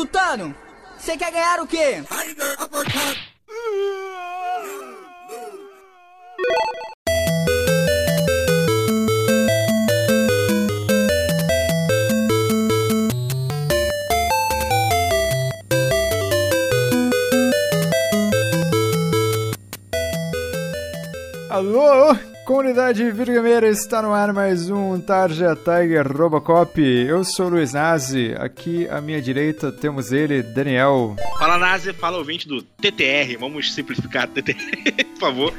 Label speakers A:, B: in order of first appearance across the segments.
A: escutando? Você quer ganhar o quê?
B: Comunidade videogameira, está no ar mais um Tarja Tiger Robocop. Eu sou o Luiz Nazi, aqui à minha direita temos ele, Daniel.
C: Fala Nazi, fala ouvinte do TTR, vamos simplificar TTR, por favor.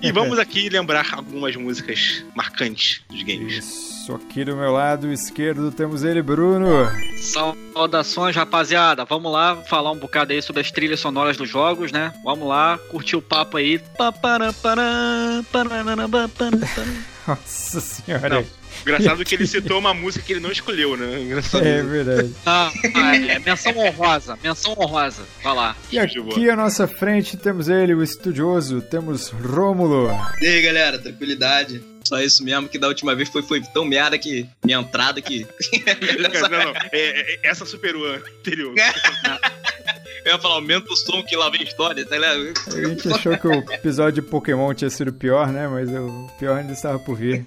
C: E vamos aqui lembrar algumas músicas marcantes dos games.
B: Isso, aqui do meu lado esquerdo temos ele, Bruno.
D: Saudações, rapaziada. Vamos lá falar um bocado aí sobre as trilhas sonoras dos jogos, né? Vamos lá, curtir o papo aí.
B: Nossa senhora.
C: Não, engraçado que ele citou uma música que ele não escolheu, né? Engraçado.
B: É verdade.
D: Ah, é, menção honrosa, menção honrosa. Vai lá.
B: E aqui à nossa frente temos ele, o estudioso, temos Rômulo.
E: E aí, galera, tranquilidade. Só isso mesmo, que da última vez foi, foi tão merda que minha entrada que.
C: não, não, é, é, essa superou a anterior.
E: Eu ia falar, aumenta o som que lá vem história, tá ligado?
B: A gente achou que o episódio de Pokémon tinha sido pior, né? Mas o pior ainda estava por vir.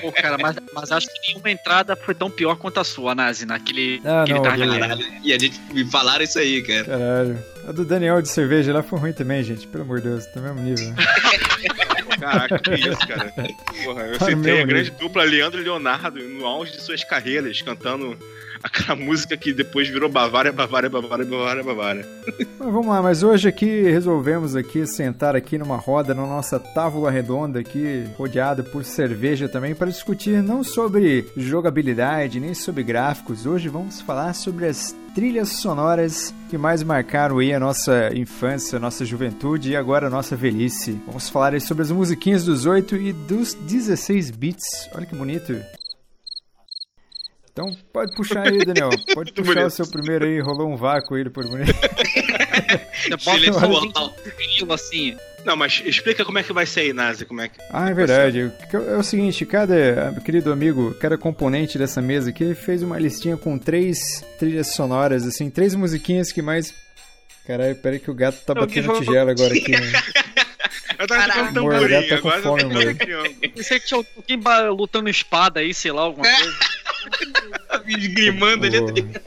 D: Pô, cara, mas, mas acho que nenhuma entrada foi tão pior quanto a sua, Nazi, naquele.
B: Ah, não,
D: Caralho.
E: E a gente me falaram isso aí, cara.
B: Caralho. A do Daniel de cerveja lá foi ruim também, gente. Pelo amor de Deus, tá no mesmo nível. né?
C: Caraca, que isso, cara. Porra, eu
B: Tá
C: citei
B: meu
C: a grande dupla Leandro e Leonardo no auge de suas carreiras, cantando aquela música que depois virou Bavária, Bavária, Bavária, Bavária, Bavária.
B: Mas vamos lá, mas hoje aqui resolvemos aqui sentar aqui numa roda na nossa tábua redonda aqui, rodeada por cerveja também, para discutir não sobre jogabilidade, nem sobre gráficos. Hoje vamos falar sobre as trilhas sonoras que mais marcaram aí a nossa infância, a nossa juventude e agora a nossa velhice. Vamos falar aí sobre as musiquinhas dos 8 e dos 16 bits. Olha que bonito. Então pode puxar aí, Daniel. Pode puxar
C: bonito.
B: o seu primeiro aí. Rolou um vácuo aí depois bonito.
D: Um
E: total.
D: vinil assim.
C: Não, mas explica como é que vai ser aí, Nazi, como é que...
B: Ah, é verdade. É o seguinte, cada querido amigo, cada componente dessa mesa aqui fez uma listinha com três trilhas sonoras, assim, três musiquinhas que mais. Caralho, peraí que o gato tá
D: Não,
B: batendo tigela agora aqui. Né?
C: Eu tava tocando
B: Amor,
C: tamborim,
B: o gato tá com fome,
C: eu tô.
D: Pensei que tinha alguém lutando espada aí, sei lá, alguma coisa.
E: Esgrimando ali.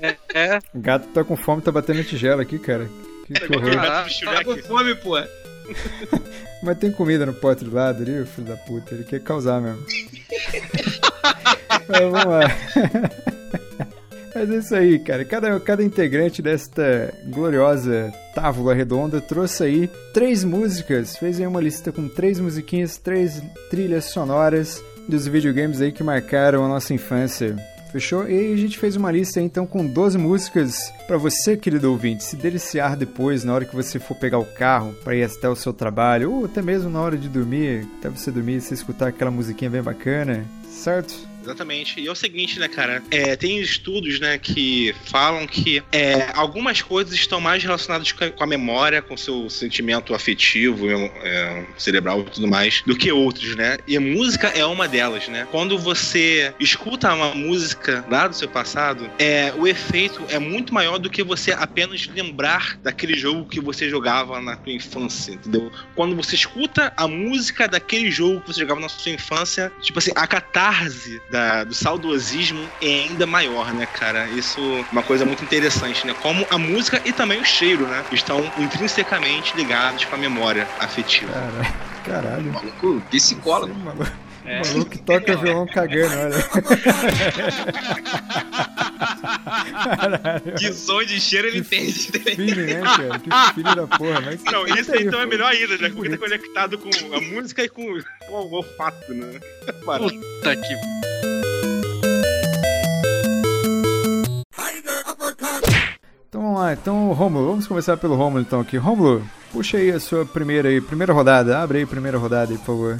D: É, é.
B: o gato tá com fome, tá batendo tigela aqui, cara. Que, horror.
E: Tá com fome, pô.
B: Mas tem comida no pote do lado ali, filho da puta. Ele quer causar mesmo. Mas vamos lá. Mas é isso aí, cara. Cada, cada integrante desta gloriosa tábua redonda trouxe aí três músicas. Fez aí uma lista com três musiquinhas, três trilhas sonoras dos videogames aí que marcaram a nossa infância. Fechou? E a gente fez uma lista então com 12 músicas pra você, querido ouvinte, se deliciar depois, na hora que você for pegar o carro pra ir até o seu trabalho, ou até mesmo na hora de dormir, até você dormir, você escutar aquela musiquinha bem bacana, certo?
C: Exatamente. E é o seguinte, né, cara? É, tem estudos, né, que falam que é, algumas coisas estão mais relacionadas com a- memória, com o seu sentimento afetivo, é, cerebral e tudo mais, do que outros, né? E a música é uma delas, né? Quando você escuta uma música lá do seu passado, é, o efeito é muito maior do que você apenas lembrar daquele jogo que você jogava na sua infância, entendeu? Quando você escuta a música daquele jogo que você jogava na sua infância, tipo assim, a catarse da- do saudosismo é ainda maior, né, cara? Isso é uma coisa muito interessante, né? Como a música e também o cheiro, né? Estão intrinsecamente ligados com a memória afetiva.
B: Cara, caralho.
E: Maluco, psicólogo.
B: Esse maluco, maluco que toca violão cagando, olha. Caralho.
E: De som e de cheiro ele entende.
B: Filho, né, cara? Que filho da porra. Mas
C: Não, isso
B: Conta aí,
C: então é melhor ainda, né?
B: Que
C: Porque tá conectado com a música e com, com o olfato, né?
D: Puta que.
B: Então vamos lá, então Rômulo, vamos começar pelo Rômulo então aqui. Rômulo, puxa aí a sua primeira aí, primeira rodada, abre aí a primeira rodada aí, por favor.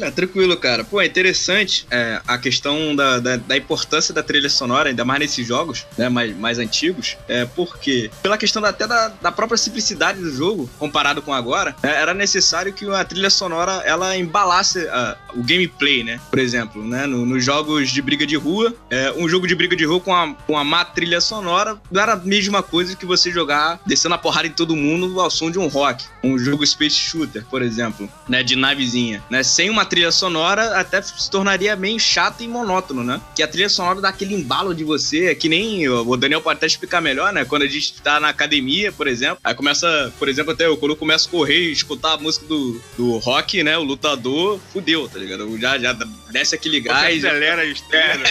E: É, tranquilo, cara. Pô, é interessante é, a questão da, da, da, importância da trilha sonora, ainda mais nesses jogos, né, mais, mais antigos, é porque, pela questão da, até da, da própria simplicidade do jogo, comparado com agora, né, era necessário que a trilha sonora, ela embalasse uh, o gameplay, né? Por exemplo, né, no, nos jogos de briga de rua, é, um jogo de briga de rua com uma, com uma má trilha sonora não era a mesma coisa que você jogar descendo a porrada em todo mundo ao som de um rock. Um jogo Space Shooter, por exemplo, né, de navezinha, né? Sem uma trilha sonora até se tornaria meio chato e monótono, né? Que a trilha sonora dá aquele embalo de você, é que nem o Daniel pode até explicar melhor, né? Quando a gente tá na academia, por exemplo, aí começa, por exemplo, até eu, quando eu começo a correr e escutar a música do, do rock, né? O lutador, fudeu, tá ligado? Já, já desce aquele gás.
C: Você acelera a estrela.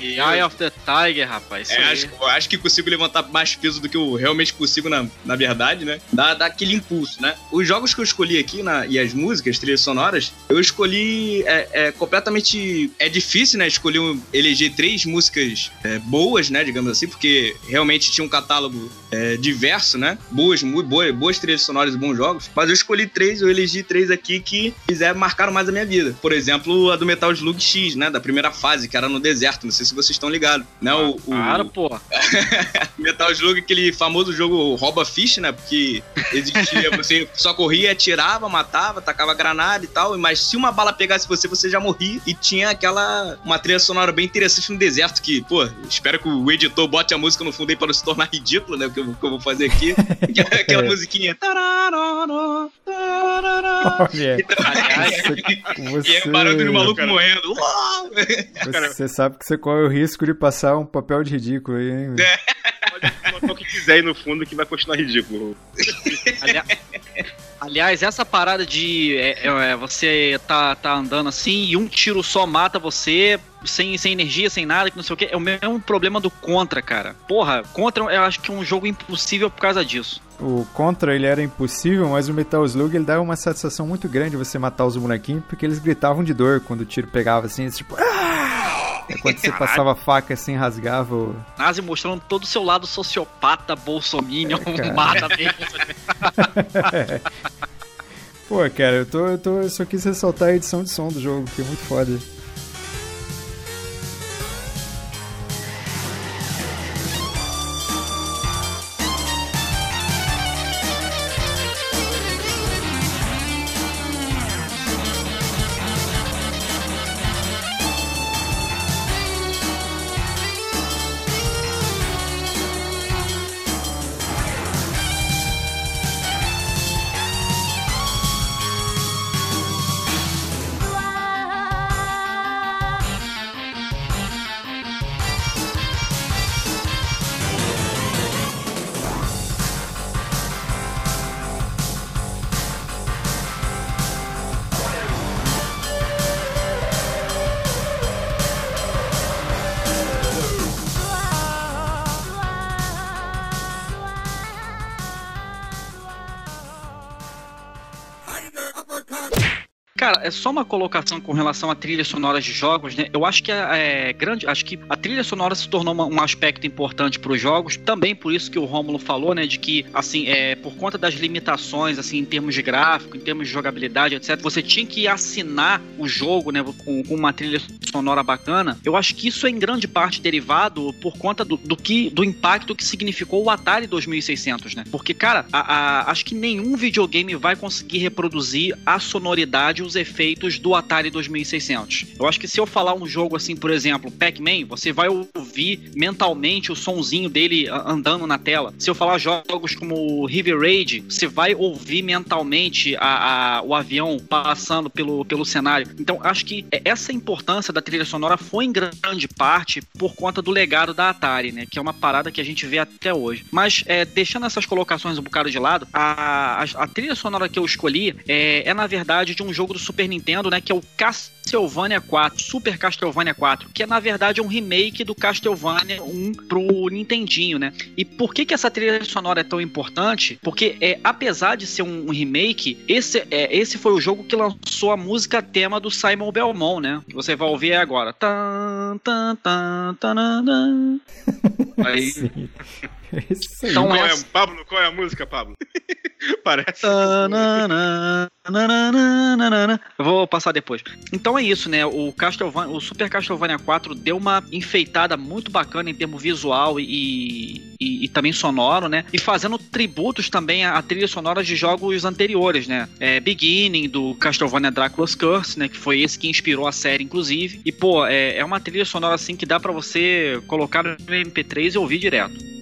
D: e Eye of the Tiger, rapaz.
E: É, acho, acho, que consigo levantar mais peso do que eu realmente consigo, na, na verdade, né? Dá, dá aquele impulso, né? Os jogos que eu escolhi aqui na, e as músicas, trilhas sonoras, eu escolhi é, é completamente. É difícil, né? Escolher um, eleger três músicas é, boas, né? Digamos assim, porque realmente tinha um catálogo é, diverso, né? Boas, muito boas, boas trilhas sonoras e bons jogos. Mas eu escolhi três, eu elegi três aqui que fizeram, marcaram mais a minha vida. Por exemplo, a do Metal Slug X, né? Da primeira fase, que era no deserto. Não sei se vocês estão ligados. Né? O, o,
D: claro, pô.
E: Metal Slug, aquele famoso jogo rouba fish, né? Porque existia, você só corria, atirava, matava, tacava granada e tal. Mas se uma bala pegasse você, você já morria. E tinha aquela. Uma trilha sonora bem interessante no deserto. Que, pô, espero que o editor bote a música no fundo aí para não se tornar ridículo, né? O que eu, que eu vou fazer aqui. aquela musiquinha.
B: Olha,
E: você... E é o barulho do maluco cara. morrendo.
B: Você sabe que você corre o risco de passar um papel de ridículo aí, hein? É.
C: Pode colocar o que quiser aí no fundo que vai continuar ridículo.
D: Aliás, essa parada de é, é, você tá, tá andando assim e um tiro só mata você, sem, sem energia, sem nada, que não sei o que, é o mesmo problema do Contra, cara. Porra, Contra eu acho que é um jogo impossível por causa disso.
B: O Contra ele era impossível, mas o Metal Slug ele dava uma satisfação muito grande você matar os bonequinhos, porque eles gritavam de dor quando o tiro pegava assim, tipo. Ah! É quando você passava faca assim, rasgava o.
D: Nazi mostrando todo o seu lado sociopata, bolsominion, é, mata mesmo.
B: Pô, cara, eu, tô, eu, tô, eu só quis ressaltar a edição de som do jogo, que é muito foda.
D: Cara, é só uma colocação com relação a trilhas sonoras de jogos, né? Eu acho que é, grande, acho que a trilha sonora se tornou uma, um aspecto importante para os jogos, também por isso que o Rômulo falou, né, de que assim, é, por conta das limitações assim em termos de gráfico, em termos de jogabilidade, etc, você tinha que assinar o jogo, né, com, com uma trilha sonora bacana. Eu acho que isso é em grande parte derivado por conta do, do que do impacto que significou o Atari 2600, né? Porque cara, a, a, acho que nenhum videogame vai conseguir reproduzir a sonoridade os efeitos do Atari 2600. Eu acho que se eu falar um jogo assim, por exemplo, Pac-Man, você vai ouvir mentalmente o sonzinho dele andando na tela. Se eu falar jogos como River Raid, você vai ouvir mentalmente a, a, o avião passando pelo, pelo cenário. Então, acho que essa importância da trilha sonora foi em grande parte por conta do legado da Atari, né? Que é uma parada que a gente vê até hoje. Mas, é, deixando essas colocações um bocado de lado, a, a, a trilha sonora que eu escolhi é, é, na verdade, de um jogo do Super Nintendo, né? Que é o Castlevania 4, Super Castlevania 4, que é na verdade um remake do Castlevania 1 pro Nintendinho, né? E por que que essa trilha sonora é tão importante? Porque é, apesar de ser um, um remake, esse, é, esse foi o jogo que lançou a música tema do Simon Belmont, né? Que você vai ouvir agora. Tan, tan, tan, tan. Aí...
B: É isso aí.
D: Então,
C: Qual é, Pablo, qual é a música, Pablo? Parece.
D: Tanana, nananana. Eu vou passar depois. Então é isso, né? O Castlevania, o Super Castlevania 4 deu uma enfeitada muito bacana em termos visual e, e, e também sonoro, né? E fazendo tributos também a, a trilha sonora de jogos anteriores, né? É, Beginning do Castlevania Dracula's Curse, né? Que foi esse que inspirou a série, inclusive. E pô, é, é uma trilha sonora assim que dá pra você colocar no MP3 e ouvir direto.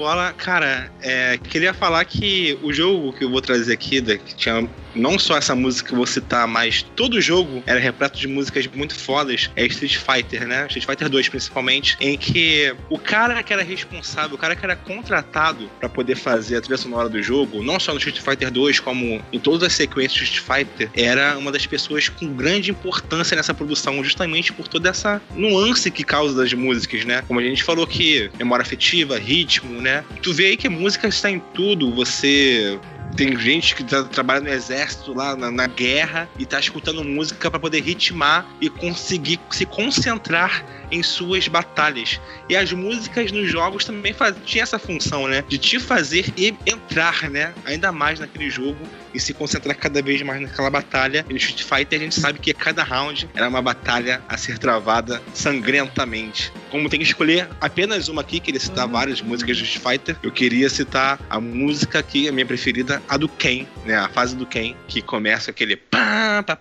C: Não, show de bola. Cara, é, queria falar que o jogo que eu vou trazer aqui, que tinha não só essa música que eu vou citar, mas todo o jogo era repleto de músicas muito fodas, é Street Fighter, né? Street Fighter 2 principalmente, em que o cara que era responsável, o cara que era contratado pra poder fazer a trilha sonora do jogo, não só no Street Fighter 2, como em todas as sequências do Street Fighter, era uma das pessoas com grande importância nessa produção, justamente por toda essa nuance que causa das músicas, né? Como a gente falou que memória afetiva, ritmo, né? Tu vê aí que a música está em tudo, você tem gente que tá, trabalha no exército lá na, na guerra e tá escutando música para poder ritmar e conseguir se concentrar em suas batalhas. E as músicas nos jogos também faz, tinha essa função, né? De te fazer entrar, né? Ainda mais naquele jogo e se concentrar cada vez mais naquela batalha. E no Street Fighter a gente sabe que cada round era uma batalha a ser travada sangrentamente. Como tem que escolher apenas uma aqui, queria citar várias músicas do Street Fighter, eu queria citar a música aqui, a minha preferida, a do Ken, né? A fase do Ken, que começa aquele pá, pá,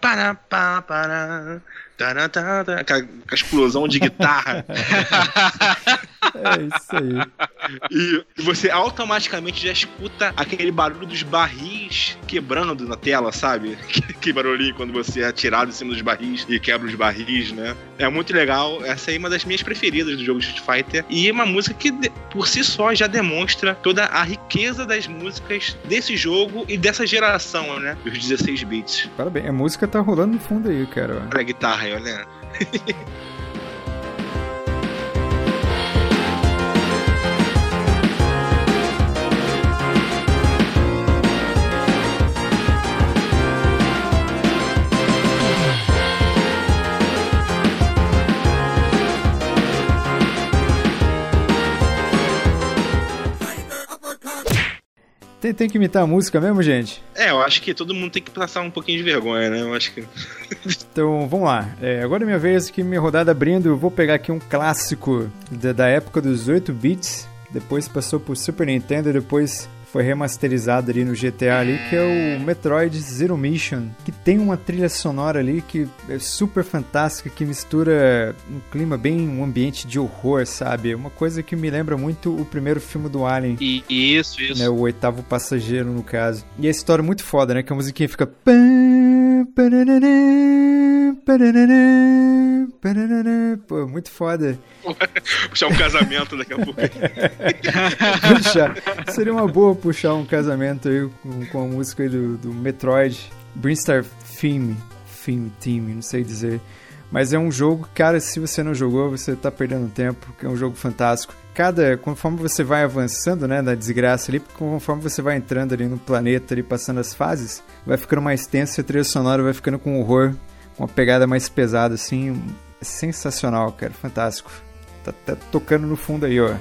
C: aquela explosão de guitarra.
B: É isso aí.
C: E você automaticamente já escuta aquele barulho dos barris quebrando na tela, sabe? Que barulhinho quando você é atirado em cima dos barris e quebra os barris, né? É muito legal. Essa aí é uma das minhas preferidas do jogo Street Fighter. E é uma música que, por si só, já demonstra toda a riqueza das músicas desse jogo e dessa geração, né? Dos 16 bits.
B: Parabéns. A música tá rolando no fundo aí, cara.
C: Olha a guitarra aí, olha.
B: Tem, tem que imitar a música mesmo, gente?
C: É, eu acho que todo mundo tem que passar um pouquinho de vergonha, né? Eu acho que.
B: Então, vamos lá. É, agora é minha vez que minha rodada abrindo. Eu vou pegar aqui um clássico da, da época dos 8 bits. Depois passou por Super Nintendo e depois foi remasterizado ali no GTA ali, que é o Metroid Zero Mission, que tem uma trilha sonora ali que é super fantástica, que mistura um clima bem, um ambiente de horror, sabe? Uma coisa que me lembra muito o primeiro filme do Alien.
D: E isso, isso.
B: né, o oitavo passageiro, no caso. E a história é muito foda, né? Que a musiquinha fica. Pô, muito foda.
C: Puxar um casamento daqui a pouco.
B: Puxar. Seria uma boa puxar um casamento aí com, com a música aí do, do Metroid. Brinstar Theme. Theme, Theme, não sei dizer. Mas é um jogo, cara, se você não jogou, você tá perdendo tempo, que é um jogo fantástico. Cada, conforme você vai avançando, né, na desgraça ali, conforme você vai entrando ali no planeta, ali, passando as fases, vai ficando mais tenso e a trilha sonora vai ficando com horror, uma pegada mais pesada, assim, sensacional, cara, fantástico. Tá, tá tocando no fundo aí, ó.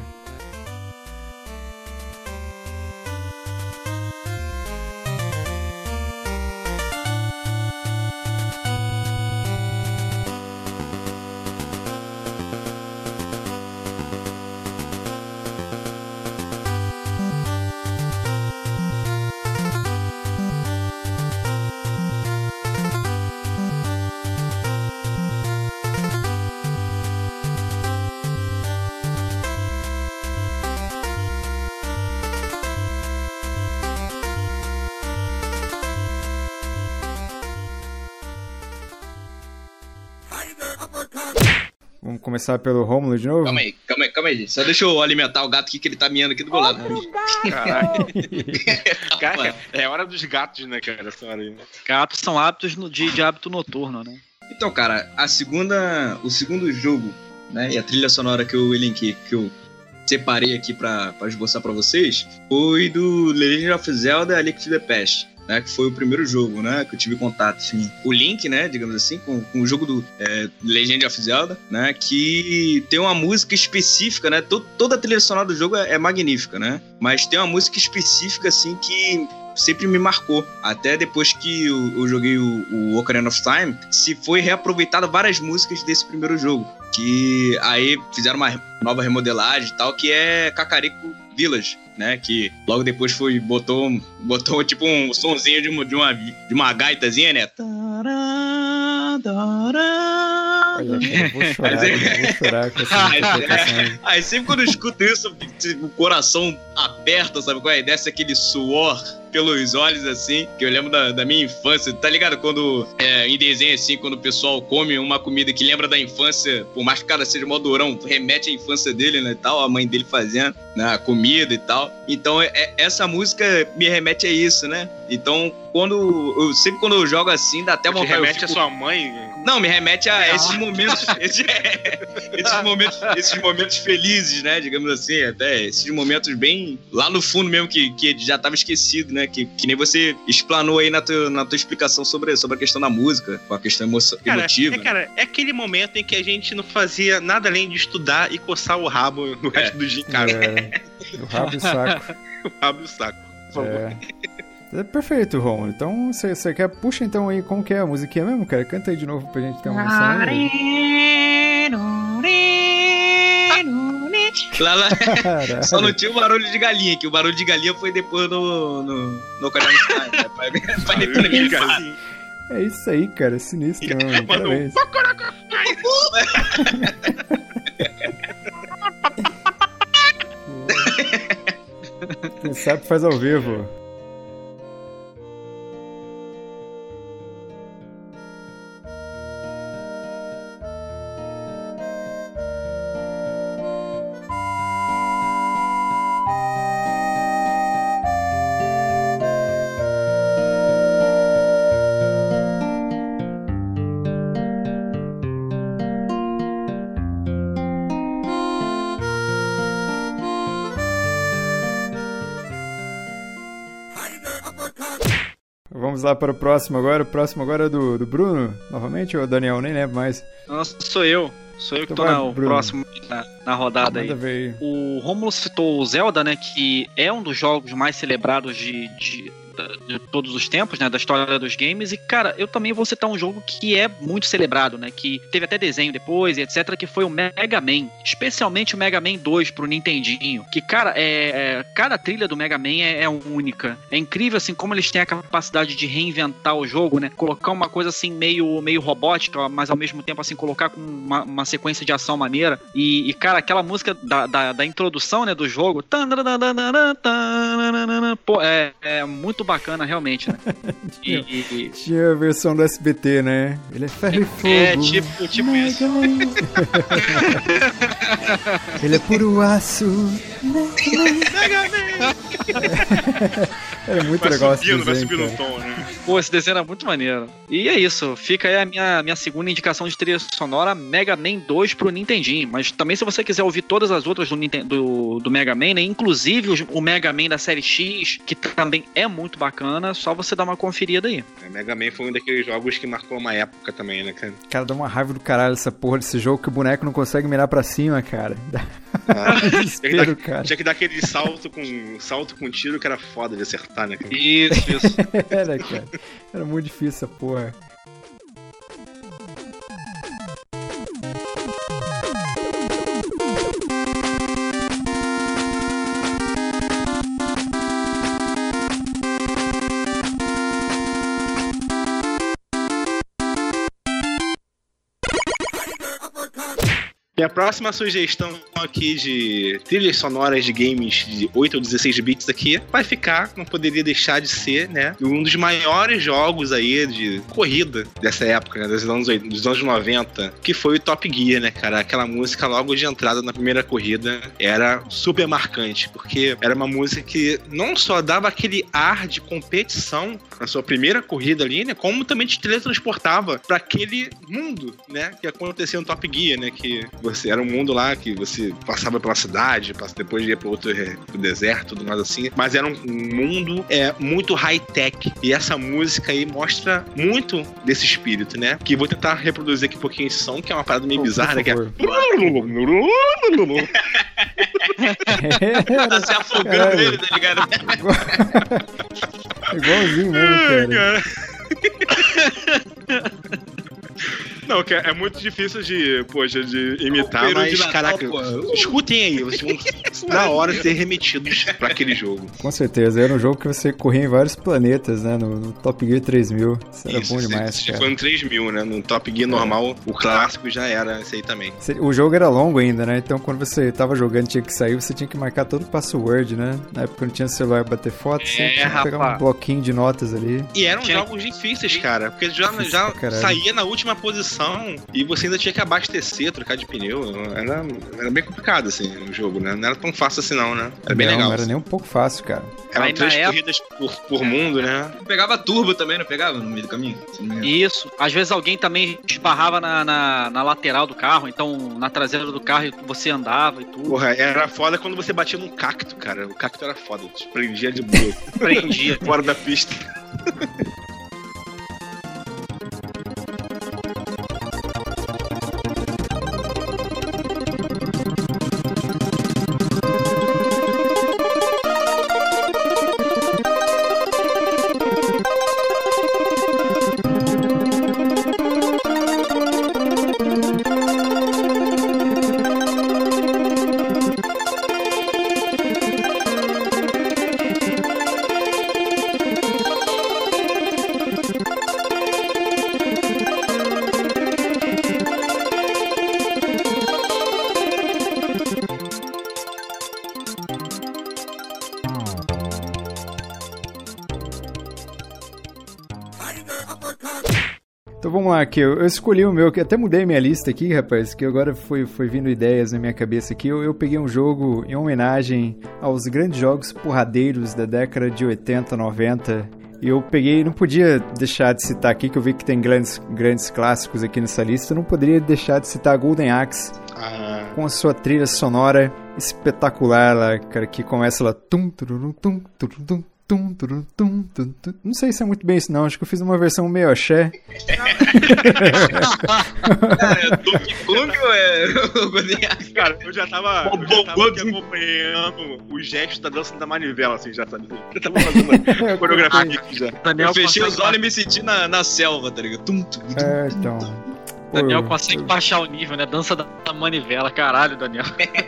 B: Começar pelo Romulo de novo?
E: Calma aí, calma aí, calma aí. Só deixa eu alimentar o gato aqui que ele tá miando aqui do meu lado.
C: Caralho. Cara, é hora dos gatos, né, cara? Né?
D: Gatos são hábitos no- de, de hábito noturno, né?
E: Então, cara, a segunda, o segundo jogo, né, e a trilha sonora que eu elenquei, que eu separei aqui pra, pra esboçar pra vocês, foi do Legend of Zelda A Link to the Past. Né, que foi o primeiro jogo, né, que eu tive contato, assim, o Link, né, digamos assim, com, com o jogo do é, Legend of Zelda, né, que tem uma música específica, né, to- toda a trilha sonora do jogo é, é magnífica, né, mas tem uma música específica, assim, que sempre me marcou. Até depois que eu, eu joguei o, o Ocarina of Time, se foi reaproveitado várias músicas desse primeiro jogo. Que aí fizeram uma nova remodelagem e tal, que é Cacarico Village, né? Que logo depois foi, botou, botou tipo um sonzinho de uma, de uma, de uma gaitazinha, né?
B: Olha, cara, eu vou chorar,
E: Mas
B: eu vou chorar com essa
E: Ah, é-
B: interpretação.
E: Aí sempre quando eu escuto isso, o coração aperta, sabe qual é? Desce aquele suor pelos olhos, assim, que eu lembro da, da minha infância. Tá ligado? Quando, é, em desenho, assim, quando o pessoal come uma comida que lembra da infância, por mais que o cara seja mó durão, remete à infância dele, né, e tal, a mãe dele fazendo, né, a comida e tal. Então, é- é- essa música me remete a isso, né? Então, quando, eu, sempre quando eu jogo assim, dá até vontade... eu
C: remete a
E: fico-
C: sua mãe.
E: não, me remete a esses momentos, esse- esses momentos, esses momentos felizes, né? Digamos assim, até esses momentos bem lá no fundo mesmo que, que já estava esquecido, né? Que, que nem você explanou aí na tua, na tua explicação sobre, sobre a questão da música, com a questão emo
C: Cara,
E: emotiva.
C: é, cara, é aquele momento em que a gente não fazia nada além de estudar e coçar o rabo no resto do dia em casa.
B: É, o rabo e o saco.
C: O rabo e o saco. Por favor.
B: É. É perfeito, Romulo. Então, você você quer... Puxa então aí como que é a musiquinha mesmo, cara? Canta aí de novo pra gente ter uma noção.
E: Lá, lá, só não tinha o barulho de galinha, que o barulho de galinha foi depois no, no, no Time, né? Pra, pra
B: É isso aí, cara. Sinistro, mano.
C: Mano,
B: Parabéns. Quem sabe faz ao vivo. Lá para o próximo agora. O próximo agora é do, do Bruno, novamente, ou Daniel? Nem lembro mais.
D: Nossa, sou eu. Sou eu que
B: Então
D: tô próximo na, na rodada aí.
B: Manda ver aí.
D: O Romulo citou o Zelda, né? Que é um dos jogos mais celebrados de, de, da- de todos os tempos, né? Da história dos games. E, cara, eu também vou citar um jogo que é muito celebrado, né? Que teve até desenho depois e etc. Que foi o Mega Man. Especialmente o Mega Man 2 pro Nintendinho. Que, cara, é, é- cada trilha do Mega Man é, é única. É incrível, assim, como eles têm a capacidade de reinventar o jogo, né? Colocar uma coisa assim meio, meio robótica, mas ao mesmo tempo, assim, colocar com uma, uma sequência de ação maneira. E, e, cara, aquela música da, da, da introdução, né, do jogo. Pô, é, é muito bacana, realmente, né? E, e-
B: Tinha a versão do SBT, né? Ele é ferro e fogo.
D: é tipo, tipo isso.
B: Ele é puro aço. Era muito
C: vai
B: legal esse
C: subindo, vai
B: desenho,
C: subindo o
B: cara.
C: tom, né?
D: Pô, esse desenho era muito maneiro. E é isso, fica aí a minha, minha segunda indicação de trilha sonora Mega Man 2 pro Nintendinho. Mas também se você quiser ouvir todas as outras do, Ninten- do, do Mega Man, né? Inclusive o Mega Man da série X, que também é muito bacana, só você dar uma conferida aí.
C: É, Mega Man foi um daqueles jogos que marcou uma época também, né, cara?
B: Cara, dá uma raiva do caralho essa porra desse jogo que o boneco não consegue mirar pra cima, cara. Dá
C: Ah,
B: desespero, cara.
C: tinha que dar aquele salto com salto com tiro que era foda de acertar, né, cara?
D: Isso, isso.
B: Era, cara. Era muito difícil essa porra.
C: E a próxima sugestão aqui de trilhas sonoras de games de 8 ou 16 bits aqui vai ficar, não poderia deixar de ser, né? Um dos maiores jogos aí de corrida dessa época, né? Dos anos, dos anos 90, que foi o Top Gear, né, cara? Aquela música logo de entrada na primeira corrida era super marcante, porque era uma música que não só dava aquele ar de competição na sua primeira corrida ali, né? Como também te teletransportava para aquele mundo, né? Que aconteceu no Top Gear, né? Que você era um mundo lá que você passava pela cidade, depois ia para outro é, pro deserto, tudo mais assim. Mas era um mundo é, muito high-tech. E essa música aí mostra muito desse espírito, né? Que vou tentar reproduzir aqui um pouquinho esse som, que é uma parada meio oh, bizarra, né? Que é...
E: tá se afogando nele, tá ligado?
B: Igualzinho mesmo, cara.
C: Não, que é, muito difícil de, poxa, de imitar, mas, de Natal, caraca, pô. escutem aí, vocês vão na hora ser remetidos para aquele jogo.
B: Com certeza, era um jogo que você corria em vários planetas, né, no, no Top Gear 3000, isso era
C: isso,
B: bom demais,
C: se, cara. Foi no 3000, né, no Top Gear normal, o clássico já era esse aí também.
B: O jogo era longo ainda, né, então quando você tava jogando tinha que sair, você tinha que marcar todo o password, né, na época não tinha celular pra bater foto, você é, tinha que pegar um bloquinho de notas ali.
C: E eram tinha... jogos difíceis, cara, porque já, já saía na última posição e você ainda tinha que abastecer, trocar de pneu. Era, era bem complicado, assim, o jogo, né? Não era tão fácil assim, não, né? Era bem
B: não,
C: legal.
B: Não era nem um pouco fácil, cara.
C: Eram três corridas época... por, por mundo, né?
E: Pegava turbo também, não pegava no meio do caminho?
D: Isso. Às vezes alguém também esbarrava na, na, na, lateral do carro, então na traseira do carro você andava e tudo.
C: Porra, era foda quando você batia num cacto, cara. O cacto era foda, te prendia de boa.
D: prendia.
C: Fora da pista.
B: Aqui, eu, eu, escolhi o meu, que até mudei minha lista aqui, rapaz, que agora foi, foi vindo ideias na minha cabeça aqui. Eu, eu peguei um jogo em homenagem aos grandes jogos porradeiros da década de 80, 90. E eu peguei, não podia deixar de citar aqui, que eu vi que tem grandes, grandes clássicos aqui nessa lista, não poderia deixar de citar Golden Axe, ah. com a sua trilha sonora espetacular lá, cara, que começa lá. Tum, tum, tum, tum, tum, Tum, tum, tum, tum, tum. Não sei se é muito bem isso, não. Acho que eu fiz uma versão meio axé.
E: é ou é
C: Cara, eu já tava, eu já tava acompanhando o gesto da dança da manivela, assim, já sabe? Eu tava fazendo a coreografia aqui já.
E: Eu fechei os olhos e me senti na, na selva, tá ligado? Tum, tum, tum,
B: é, então.
D: Daniel consegue baixar o nível, né? Dança da manivela, caralho, Daniel.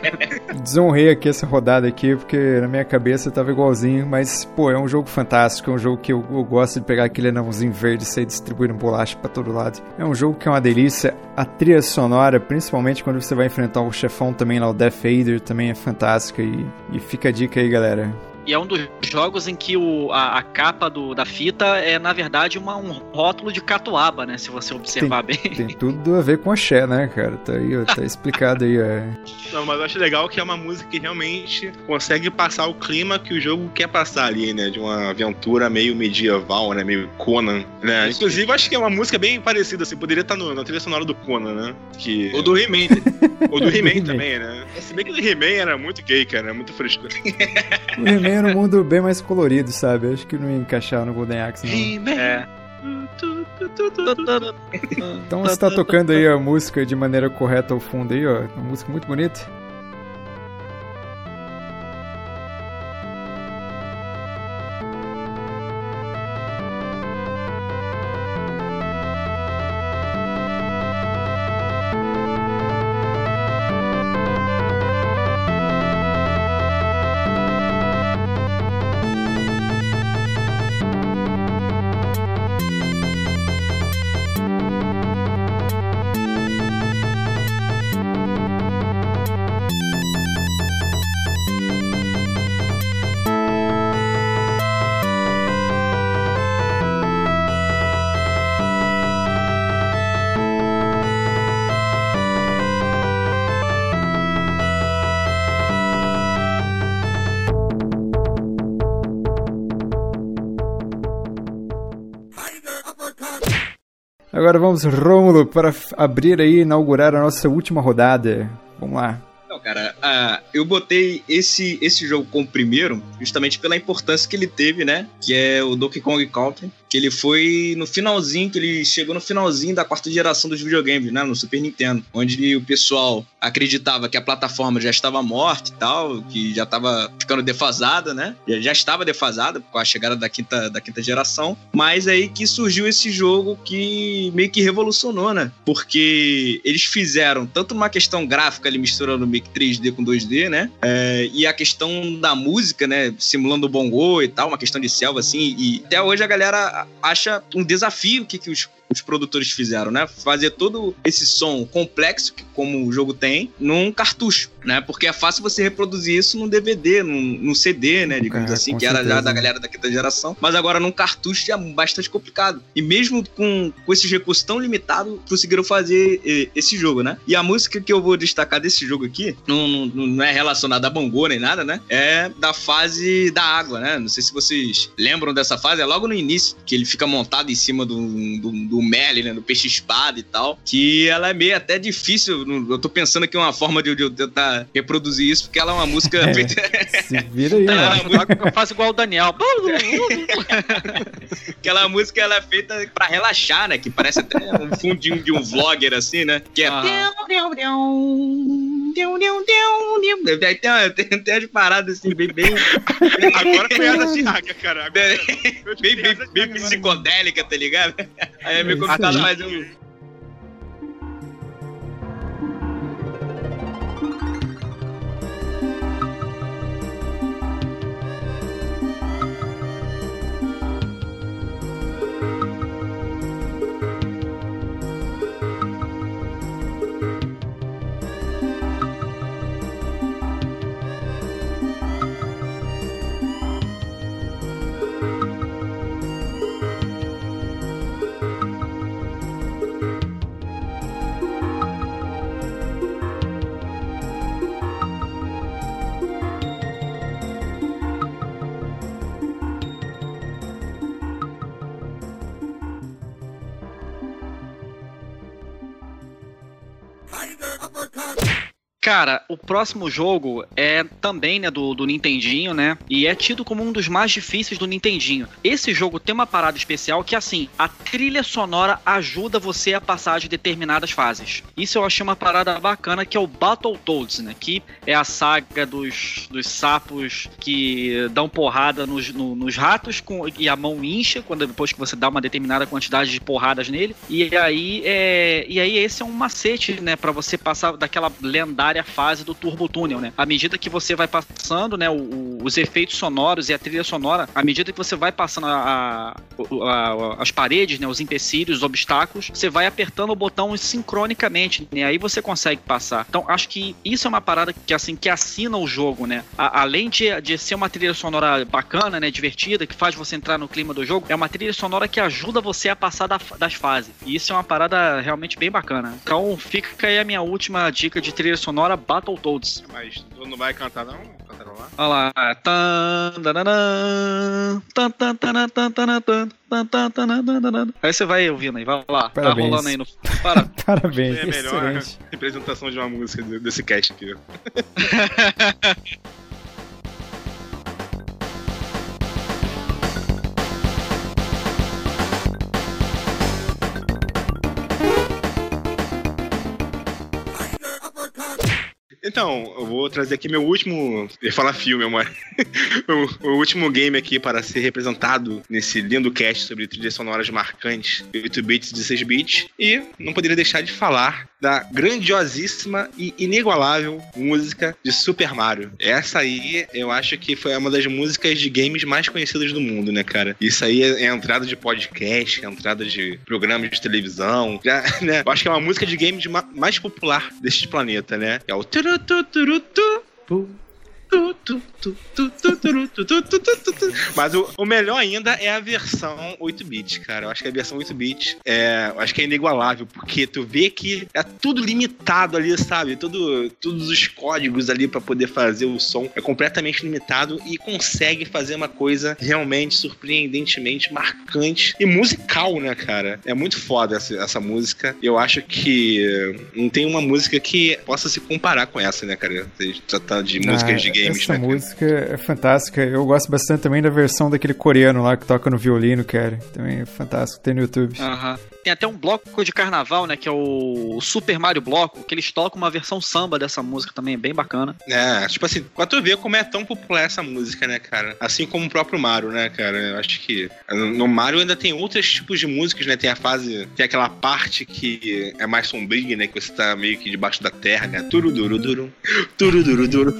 B: Desonrei aqui essa rodada aqui, porque na minha cabeça tava igualzinho, mas, pô, é um jogo fantástico, é um jogo que eu, eu gosto de pegar aquele anãozinho verde e sair distribuindo bolacha pra todo lado. É um jogo que é uma delícia. A trilha sonora, principalmente quando você vai enfrentar o chefão também lá, o Death Vader, também é fantástica e, e fica a dica aí, galera.
D: E é um dos jogos em que o, a, a capa do, da fita é, na verdade, uma, um rótulo de catuaba, né? Se você observar
B: tem,
D: bem.
B: Tem tudo a ver com axé, né, cara? Tá aí, tá explicado aí, é.
C: Não, mas eu acho legal que é uma música que realmente consegue passar o clima que o jogo quer passar ali, né? De uma aventura meio medieval, né? Meio Conan, né? Isso. Inclusive, acho que é uma música bem parecida, assim. Poderia estar no, na trilha sonora do Conan, né? Que...
E: Ou do He-Man.
C: Ou do He-Man também, né? Se bem que o He-Man era muito gay, cara. Era muito fresco.
B: O He-Man era um mundo bem mais colorido, sabe? Acho que não ia encaixar no Golden Axe, não. É. Então você tá tocando aí a música de maneira correta ao fundo aí, ó. Uma música muito bonita. Agora vamos, Rômulo, para abrir aí inaugurar a nossa última rodada. Vamos lá.
E: Não, cara, ah, eu botei esse, esse jogo como primeiro justamente pela importância que ele teve, né? Que é o Donkey Kong Country. Que ele foi no finalzinho, que ele chegou no finalzinho da quarta geração dos videogames, né? No Super Nintendo. Onde o pessoal acreditava que a plataforma já estava morta e tal, que já estava ficando defasada, né? Já, estava defasada com a chegada da quinta, da quinta geração. Mas aí que surgiu esse jogo que meio que revolucionou, né? Porque eles fizeram tanto uma questão gráfica ali misturando meio que 3D com 2D, né? É, e a questão da música, né? Simulando o bongo e tal, uma questão de selva, assim. E até hoje a galera acha um desafio que, que os, os produtores fizeram, né? Fazer todo esse som complexo, que, como o jogo tem, num cartucho, né? Porque é fácil você reproduzir isso num DVD, num, num CD, né? Digamos
B: É,
E: assim, que era já
B: certeza.
E: da galera da quinta geração. Mas agora num cartucho já é bastante complicado. E mesmo com, com esses recursos tão limitados, conseguiram fazer esse jogo, né? E a música que eu vou destacar desse jogo aqui, não, não, não é relacionada a Bongo nem nada, né? É da fase da água, né? Não sei se vocês lembram dessa fase, é logo no início, que ele fica montado em cima do, do, do Merlin, né? Do peixe-espada e tal. Que ela é meio até difícil. Eu tô pensando aqui uma forma de eu tentar reproduzir isso, porque ela é uma música
B: É.
E: feita.
B: Se vira aí,
E: Tá,
B: mano.
D: Eu faço igual o Daniel.
E: Aquela música ela é feita pra relaxar, né? Que parece até um fundinho de um vlogger, assim, né? Que é.
D: Aham.
E: Aí tem, uma- tem, tem umas paradas assim, bem, bem,
C: Agora foi a da Thiago, cara. Agora
E: bem, bem, bem psicodélica, tá ligado? Aí é meio complicado, mas eu.
D: Cara, o próximo jogo é também, né, do, do Nintendinho, né? E é tido como um dos mais difíceis do Nintendinho. Esse jogo tem uma parada especial que, assim, a trilha sonora ajuda você a passar de determinadas fases. Isso eu achei uma parada bacana, que é o Battletoads, né? Que é a saga dos, dos sapos que dão porrada nos, no- nos ratos com, e a mão incha quando depois que você dá uma determinada quantidade de porradas nele. E aí, é, e aí esse é um macete, né, Pra você passar daquela lendária fase do Turbo Túnel, né? À medida que você vai passando, né, o- o- os efeitos sonoros e a trilha sonora, à medida que você vai passando a- a- a- as paredes, né, os empecilhos, os obstáculos, você vai apertando o botão sincronicamente, né? Aí você consegue passar. Então, acho que isso é uma parada que assim que assina o jogo, né? Além de, de ser uma trilha sonora bacana, né, divertida, que faz você entrar no clima do jogo, é uma trilha sonora que ajuda você a passar da- das fases. E isso é uma parada realmente bem bacana. Então, fica aí a minha última dica de trilha sonora Battletoads.
C: Mas tu não vai cantar, não?
D: Olha lá. Tanan, tanan. Aí você vai ouvindo aí, vai lá. Tá
B: Parabéns.
D: rolando aí no. Para.
B: Parabéns,
C: É a melhor
B: excelente.
C: representação de uma música de- desse cast aqui. Então, eu vou trazer aqui meu último. Eu ia falar filme, amor. o, o último game aqui para ser representado nesse lindo cast sobre trilhas sonoras marcantes, 8 bits e 16 bits. E não poderia deixar de falar da grandiosíssima e inigualável música de Super Mario. Essa aí, eu acho que foi uma das músicas de games mais conhecidas do mundo, né, cara? Isso aí é é entrada de podcast, é entrada de programas de televisão. Já, né? Eu acho que é uma música de games ma- mais popular deste planeta, né? É o tu, tu,
B: tu, tu.
C: Mas o, o, melhor ainda é a versão 8-bit, cara. Eu acho que a versão 8-bit é, acho que é inigualável, porque tu vê que é tudo limitado ali, sabe? Tudo, todos os códigos ali para poder fazer o som é completamente limitado e consegue fazer uma coisa realmente surpreendentemente marcante e musical, né, cara? É muito foda essa, essa música. Eu acho que não tem uma música que possa se comparar com essa, né, cara? Tratar de músicas ah, de games,
B: essa
C: né?
B: Essa música é fantástica. Eu gosto bastante também da versão daquele coreano lá que toca no violino, cara. Também é fantástico, tem no YouTube.
D: Aham. Tem até um bloco de carnaval, né? Que é o Super Mario Bloco, que eles tocam uma versão samba dessa música também, bem bacana.
C: É, tipo assim, pra tu ver como é tão popular essa música, né, cara? Assim como o próprio Mario, né, cara? Eu acho que no Mario ainda tem outros tipos de músicas, né? Tem a fase, tem aquela parte que é mais sombria, né? Que você tá meio que debaixo da terra, né? Turuduruduru, turuduruduru.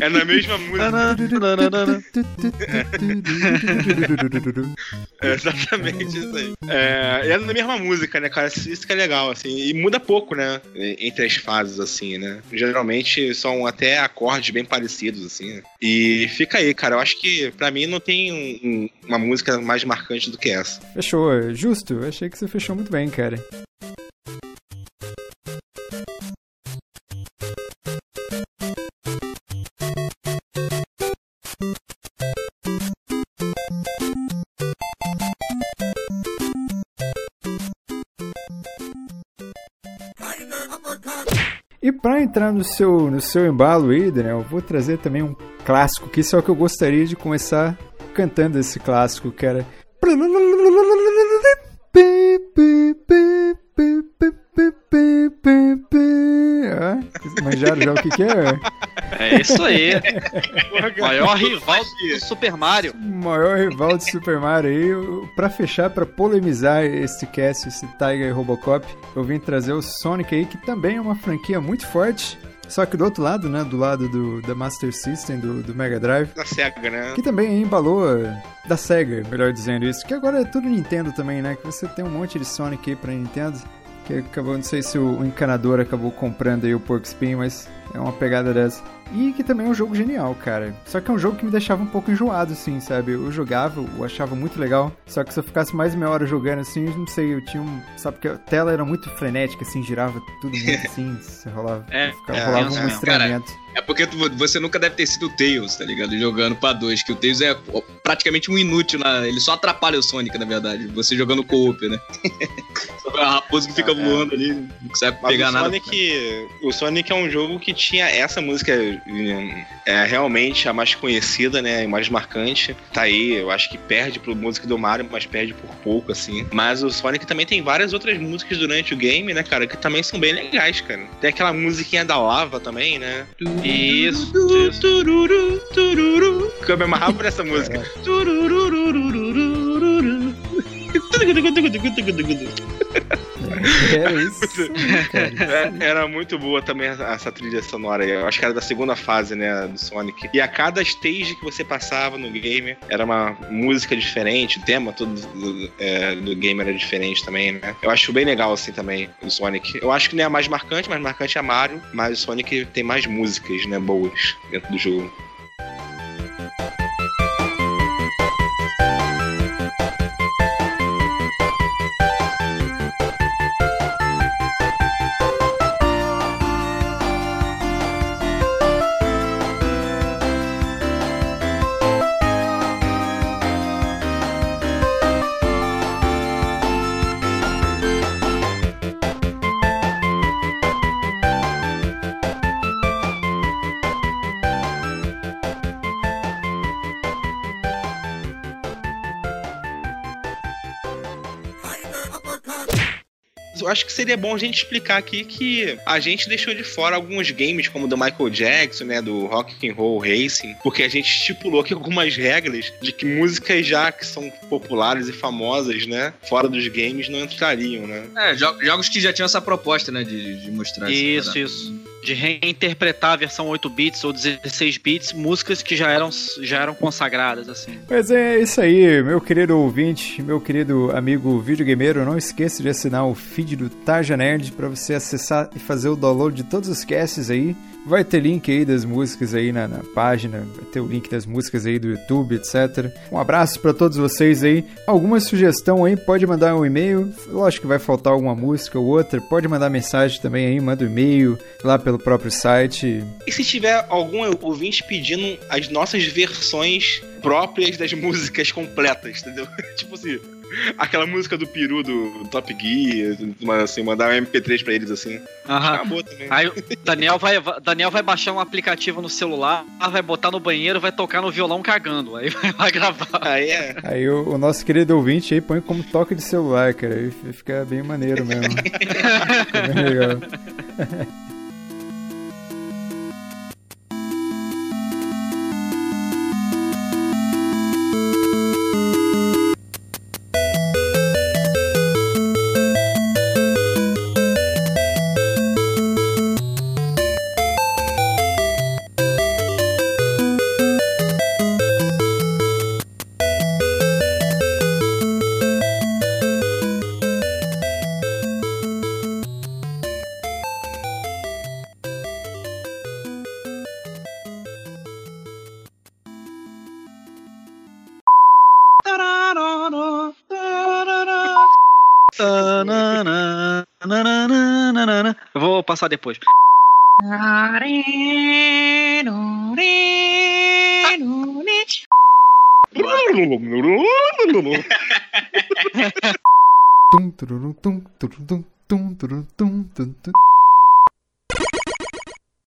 C: é na mesma música. é exatamente isso aí. É, é na mesma música, né, cara? Isso que é legal, assim. E muda pouco, né? Entre as fases, assim, né? Geralmente são até acordes bem parecidos, assim. Né? E fica aí, cara. Eu acho que pra mim não tem um, uma música mais marcante do que essa.
B: Fechou, justo. Achei que você fechou muito bem, cara. Para entrar no seu, no seu embalo aí, Daniel, eu vou trazer também um clássico que só que eu gostaria de começar cantando esse clássico, que era ah, manjaram já o que, que é?
D: É isso aí. maior rival do Super Mario.
B: Maior rival do Super Mario aí. Pra fechar, pra polemizar esse cast, esse Tiger Robocop, eu vim trazer o Sonic aí, que também é uma franquia muito forte. Só que do outro lado, né? Do lado do, da Master System, do, do Mega Drive.
C: Da Sega, né?
B: Que também embalou. Da Sega, melhor dizendo isso. Que agora é tudo Nintendo também, né? Que você tem um monte de Sonic aí pra Nintendo. Que acabou, não sei se o encanador acabou comprando aí o Pork Spin, mas é uma pegada dessa. E que também é um jogo genial, cara. Só que é um jogo que me deixava um pouco enjoado, assim, sabe? Eu jogava, eu achava muito legal. Só que se eu ficasse mais meia hora jogando, assim, não sei, eu tinha um. Sabe, porque a tela era muito frenética, assim, girava tudo muito assim, rolava,
D: é,
B: ficava, é, rolava é, um estranhamento.
E: Cara, é porque tu, você nunca deve ter sido o Tails, tá ligado? Jogando pra dois, que o Tails é praticamente um inútil, na, ele só atrapalha o Sonic, na verdade. Você jogando co-op, né? a raposa que fica ah, voando ali, não consegue Mas pegar
C: o
E: nada.
C: Sonic, o Sonic é um jogo que tinha essa música é realmente a mais conhecida, né? E mais marcante. Tá aí, eu acho que perde pro música do Mario, mas perde por pouco, assim. Mas o Sonic também tem várias outras músicas durante o game, né, cara? Que também são bem legais, cara. Tem aquela musiquinha da lava também, né?
D: Isso.
C: Tururu, tururu. Eu me amarrava por essa música.
B: Era isso.
C: É, era muito boa também essa trilha sonora aí. Eu acho que era da segunda fase, né, do Sonic. E a cada stage que você passava no game era uma música diferente, o tema todo do, é, do game era diferente também, né? Eu acho bem legal assim também o Sonic. Eu acho que não é a mais marcante, mas marcante é Mario, mas o Sonic tem mais músicas, né, boas dentro do jogo. Acho que seria bom a gente explicar aqui que a gente deixou de fora alguns games como do Michael Jackson, né, do Rock and Roll Racing, porque a gente estipulou aqui algumas regras de que músicas já que são populares e famosas, né, fora dos games não entrariam, né?
E: É, jogos que já tinham essa proposta, né, de, de mostrar
D: isso. Isso, isso de reinterpretar a versão 8 bits ou 16 bits, músicas que já eram, já eram consagradas, assim.
B: Mas é isso aí, meu querido ouvinte, meu querido amigo videogameiro, não esqueça de assinar o feed do Tarja Nerd para você acessar e fazer o download de todos os casts aí Vai ter link aí das músicas aí na, na página, vai ter o link das músicas aí do YouTube, etc. Um abraço para todos vocês aí. Alguma sugestão aí, pode mandar um e-mail. Lógico que vai faltar alguma música ou outra, pode mandar mensagem também aí, manda um e-mail lá pelo próprio site.
C: E se tiver algum ouvinte pedindo as nossas versões próprias das músicas completas, entendeu? tipo assim, aquela música do peru do Top Gear, assim, mandar um MP3 pra eles assim.
D: Aham.
C: Acabou também.
D: Aí o Daniel vai, Daniel vai baixar um aplicativo no celular, vai botar no banheiro, vai tocar no violão cagando. Aí vai, vai gravar.
C: Aí é.
B: Aí o, o nosso querido ouvinte aí põe como toque de celular, cara. Aí fica bem maneiro mesmo. fica bem legal.
D: Passar depois.